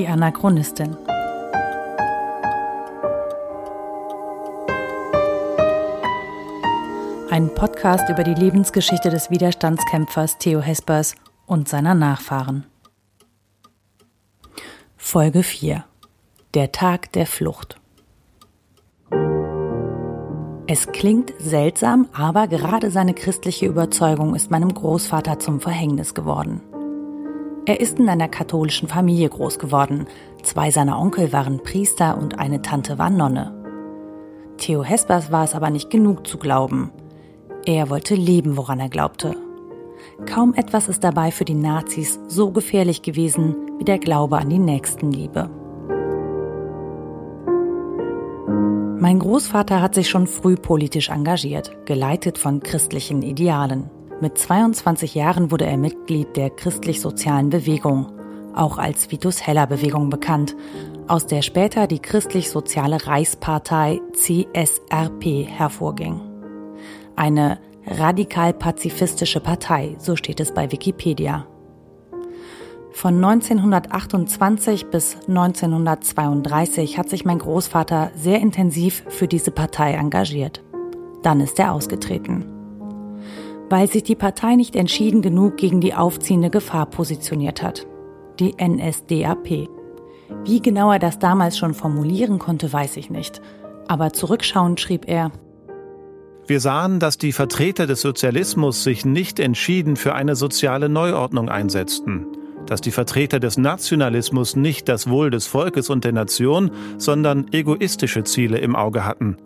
Die Anachronistin. Ein Podcast über die Lebensgeschichte des Widerstandskämpfers Theo Hespers und seiner Nachfahren. Folge 4. Der Tag der Flucht. Es klingt seltsam, aber gerade seine christliche Überzeugung ist meinem Großvater zum Verhängnis geworden. Er ist in einer katholischen Familie groß geworden. Zwei seiner Onkel waren Priester und eine Tante war Nonne. Theo Hespers war es aber nicht genug zu glauben. Er wollte leben, woran er glaubte. Kaum etwas ist dabei für die Nazis so gefährlich gewesen wie der Glaube an die Nächstenliebe. Mein Großvater hat sich schon früh politisch engagiert, geleitet von christlichen Idealen. Mit 22 Jahren wurde er Mitglied der christlich-sozialen Bewegung, auch als Vitus Heller Bewegung bekannt, aus der später die christlich-soziale Reichspartei CSRP hervorging. Eine radikal-pazifistische Partei, so steht es bei Wikipedia. Von 1928 bis 1932 hat sich mein Großvater sehr intensiv für diese Partei engagiert. Dann ist er ausgetreten. Weil sich die Partei nicht entschieden genug gegen die aufziehende Gefahr positioniert hat. Die NSDAP. Wie genau er das damals schon formulieren konnte, weiß ich nicht. Aber zurückschauend schrieb er, wir sahen, dass die Vertreter des Sozialismus sich nicht entschieden für eine soziale Neuordnung einsetzten dass die Vertreter des Nationalismus nicht das Wohl des Volkes und der Nation, sondern egoistische Ziele im Auge hatten,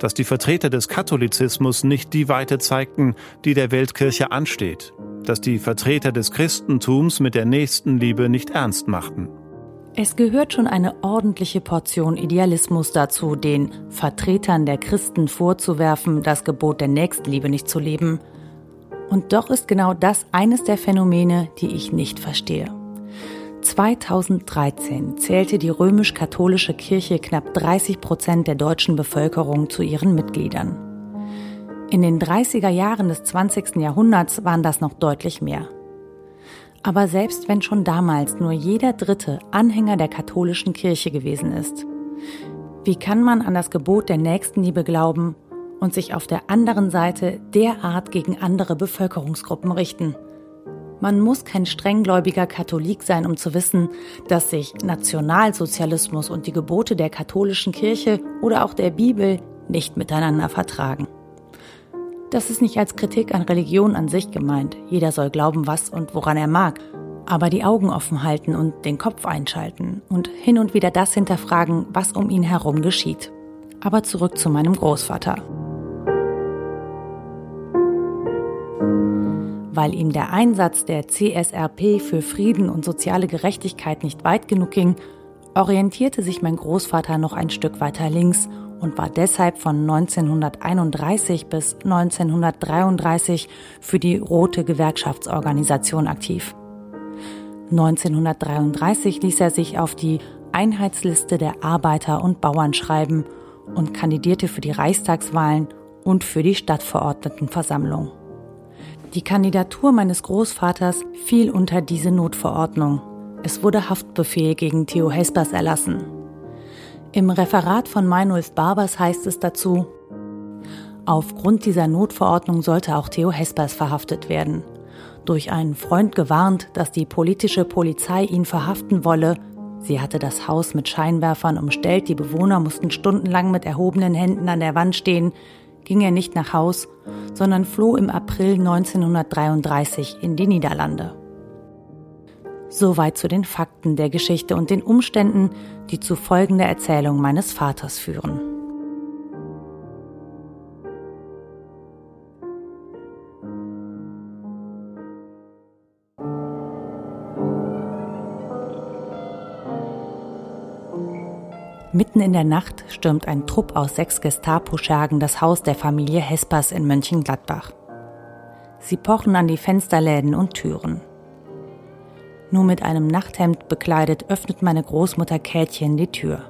dass die Vertreter des Katholizismus nicht die Weite zeigten, die der Weltkirche ansteht, dass die Vertreter des Christentums mit der Nächstenliebe nicht ernst machten. Es gehört schon eine ordentliche Portion Idealismus dazu, den Vertretern der Christen vorzuwerfen, das Gebot der Nächstenliebe nicht zu leben – und doch ist genau das eines der Phänomene, die ich nicht verstehe. 2013 zählte die römisch-katholische Kirche knapp 30 Prozent der deutschen Bevölkerung zu ihren Mitgliedern. In den 30er Jahren des 20. Jahrhunderts waren das noch deutlich mehr. Aber selbst wenn schon damals nur jeder Dritte Anhänger der katholischen Kirche gewesen ist, wie kann man an das Gebot der Nächstenliebe glauben und sich auf der anderen Seite derart gegen andere Bevölkerungsgruppen richten. Man muss kein strenggläubiger Katholik sein, um zu wissen, dass sich Nationalsozialismus und die Gebote der katholischen Kirche oder auch der Bibel nicht miteinander vertragen. Das ist nicht als Kritik an Religion an sich gemeint. Jeder soll glauben, was und woran er mag. Aber die Augen offen halten und den Kopf einschalten und hin und wieder das hinterfragen, was um ihn herum geschieht. Aber zurück zu meinem Großvater. Weil ihm der Einsatz der CSRP für Frieden und soziale Gerechtigkeit nicht weit genug ging, orientierte sich mein Großvater noch ein Stück weiter links und war deshalb von 1931 bis 1933 für die Rote Gewerkschaftsorganisation aktiv. 1933 ließ er sich auf die Einheitsliste der Arbeiter und Bauern schreiben und kandidierte für die Reichstagswahlen und für die Stadtverordnetenversammlung. Die Kandidatur meines Großvaters fiel unter diese Notverordnung. Es wurde Haftbefehl gegen Theo Hespers erlassen. Im Referat von Meinulf Barbers heißt es dazu, Aufgrund dieser Notverordnung sollte auch Theo Hespers verhaftet werden. Durch einen Freund gewarnt, dass die politische Polizei ihn verhaften wolle, sie hatte das Haus mit Scheinwerfern umstellt, die Bewohner mussten stundenlang mit erhobenen Händen an der Wand stehen, ging er nicht nach Haus, sondern floh im April 1933 in die Niederlande. Soweit zu den Fakten der Geschichte und den Umständen, die zu folgender Erzählung meines Vaters führen. Mitten in der Nacht stürmt ein Trupp aus sechs Gestapo-Schergen das Haus der Familie Hespers in Mönchengladbach. Sie pochen an die Fensterläden und Türen. Nur mit einem Nachthemd bekleidet öffnet meine Großmutter Kätchen die Tür.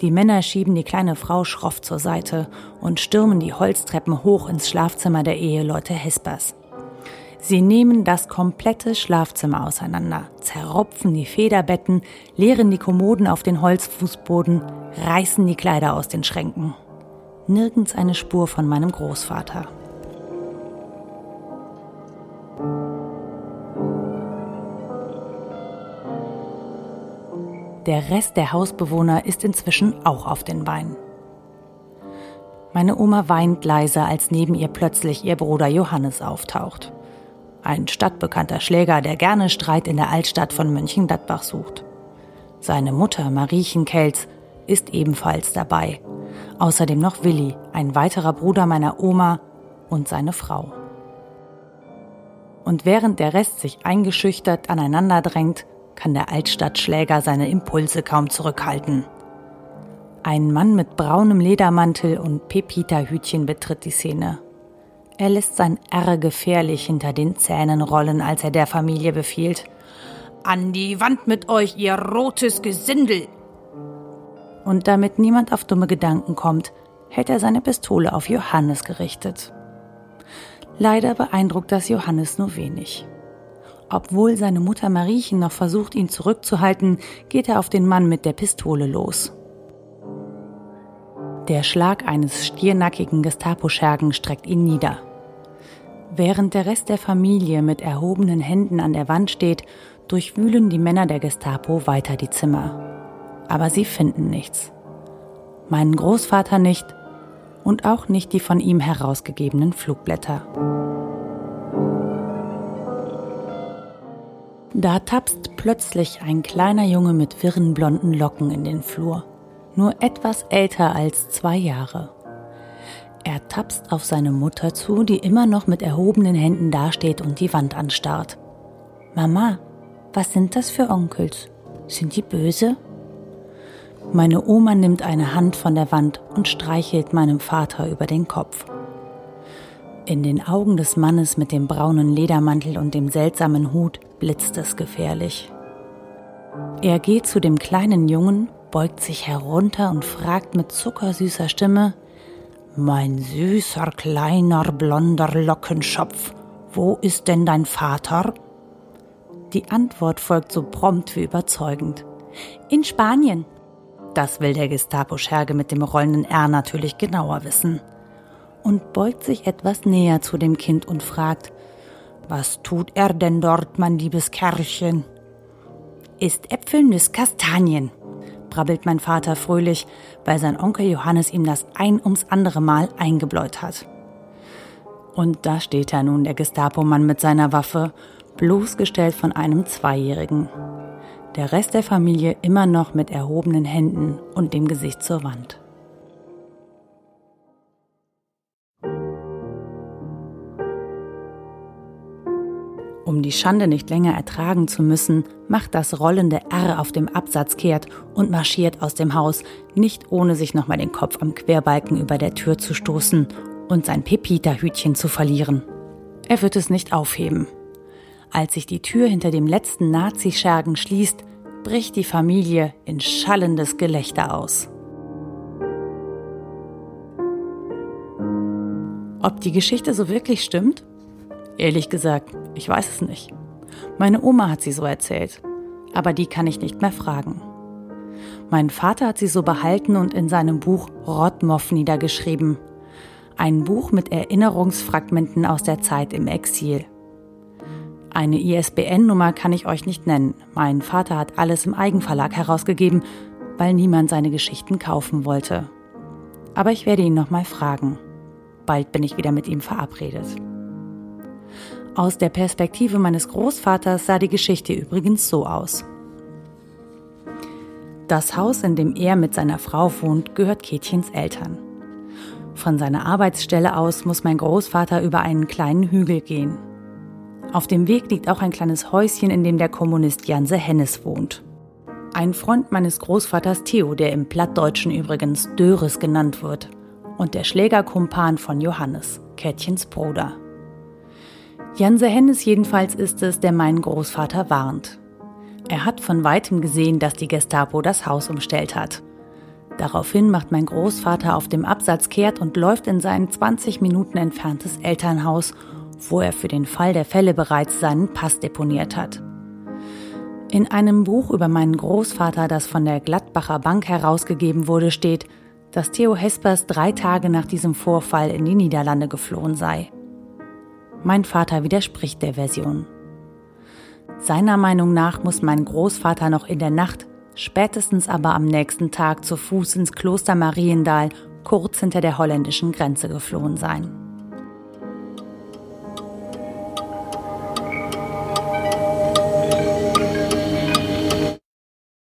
Die Männer schieben die kleine Frau schroff zur Seite und stürmen die Holztreppen hoch ins Schlafzimmer der Eheleute Hespers. Sie nehmen das komplette Schlafzimmer auseinander, zerrupfen die Federbetten, leeren die Kommoden auf den Holzfußboden, reißen die Kleider aus den Schränken. Nirgends eine Spur von meinem Großvater. Der Rest der Hausbewohner ist inzwischen auch auf den Beinen. Meine Oma weint leise, als neben ihr plötzlich ihr Bruder Johannes auftaucht. Ein stadtbekannter Schläger, der gerne Streit in der Altstadt von Mönchengladbach sucht. Seine Mutter Mariechen Kelz ist ebenfalls dabei. Außerdem noch Willi, ein weiterer Bruder meiner Oma und seine Frau. Und während der Rest sich eingeschüchtert aneinander drängt, kann der Altstadtschläger seine Impulse kaum zurückhalten. Ein Mann mit braunem Ledermantel und Pepita-Hütchen betritt die Szene. Er lässt sein R gefährlich hinter den Zähnen rollen, als er der Familie befiehlt: An die Wand mit euch, ihr rotes Gesindel! Und damit niemand auf dumme Gedanken kommt, hält er seine Pistole auf Johannes gerichtet. Leider beeindruckt das Johannes nur wenig. Obwohl seine Mutter Mariechen noch versucht, ihn zurückzuhalten, geht er auf den Mann mit der Pistole los. Der Schlag eines stiernackigen Gestapo-Schergen streckt ihn nieder. Während der Rest der Familie mit erhobenen Händen an der Wand steht, durchwühlen die Männer der Gestapo weiter die Zimmer. Aber sie finden nichts. Meinen Großvater nicht und auch nicht die von ihm herausgegebenen Flugblätter. Da tapst plötzlich ein kleiner Junge mit wirren blonden Locken in den Flur, nur etwas älter als zwei Jahre. Er tapst auf seine Mutter zu, die immer noch mit erhobenen Händen dasteht und die Wand anstarrt. Mama, was sind das für Onkels? Sind die böse? Meine Oma nimmt eine Hand von der Wand und streichelt meinem Vater über den Kopf. In den Augen des Mannes mit dem braunen Ledermantel und dem seltsamen Hut blitzt es gefährlich. Er geht zu dem kleinen Jungen, beugt sich herunter und fragt mit zuckersüßer Stimme Mein süßer kleiner blonder Lockenschopf, wo ist denn dein Vater? Die Antwort folgt so prompt wie überzeugend. In Spanien. Das will der Gestapo-Scherge mit dem rollenden R natürlich genauer wissen und beugt sich etwas näher zu dem Kind und fragt, was tut er denn dort, mein liebes Kerlchen? Ist Äpfel Nüss Kastanien, brabbelt mein Vater fröhlich, weil sein Onkel Johannes ihm das ein ums andere Mal eingebläut hat. Und da steht er nun, der Gestapo-Mann mit seiner Waffe, bloßgestellt von einem Zweijährigen. Der Rest der Familie immer noch mit erhobenen Händen und dem Gesicht zur Wand. Um die Schande nicht länger ertragen zu müssen, macht das rollende R auf dem Absatz kehrt und marschiert aus dem Haus, nicht ohne sich nochmal den Kopf am Querbalken über der Tür zu stoßen und sein Pepita-Hütchen zu verlieren. Er wird es nicht aufheben. Als sich die Tür hinter dem letzten Nazi-Schergen schließt, bricht die Familie in schallendes Gelächter aus. Ob die Geschichte so wirklich stimmt? Ehrlich gesagt, ich weiß es nicht. Meine Oma hat sie so erzählt, aber die kann ich nicht mehr fragen. Mein Vater hat sie so behalten und in seinem Buch Rottmoff niedergeschrieben. Ein Buch mit Erinnerungsfragmenten aus der Zeit im Exil. Eine ISBN-Nummer kann ich euch nicht nennen. Mein Vater hat alles im Eigenverlag herausgegeben, weil niemand seine Geschichten kaufen wollte. Aber ich werde ihn nochmal fragen. Bald bin ich wieder mit ihm verabredet. Aus der Perspektive meines Großvaters sah die Geschichte übrigens so aus. Das Haus, in dem er mit seiner Frau wohnt, gehört Kätchens Eltern. Von seiner Arbeitsstelle aus muss mein Großvater über einen kleinen Hügel gehen. Auf dem Weg liegt auch ein kleines Häuschen, in dem der Kommunist Janse Hennes wohnt. Ein Freund meines Großvaters Theo, der im Plattdeutschen übrigens Döres genannt wird, und der Schlägerkumpan von Johannes, Kätchens Bruder. Janse Hennes jedenfalls ist es, der meinen Großvater warnt. Er hat von weitem gesehen, dass die Gestapo das Haus umstellt hat. Daraufhin macht mein Großvater auf dem Absatz kehrt und läuft in sein 20 Minuten entferntes Elternhaus, wo er für den Fall der Fälle bereits seinen Pass deponiert hat. In einem Buch über meinen Großvater, das von der Gladbacher Bank herausgegeben wurde, steht, dass Theo Hespers drei Tage nach diesem Vorfall in die Niederlande geflohen sei. Mein Vater widerspricht der Version. Seiner Meinung nach muss mein Großvater noch in der Nacht, spätestens aber am nächsten Tag zu Fuß ins Kloster Mariendal, kurz hinter der holländischen Grenze geflohen sein.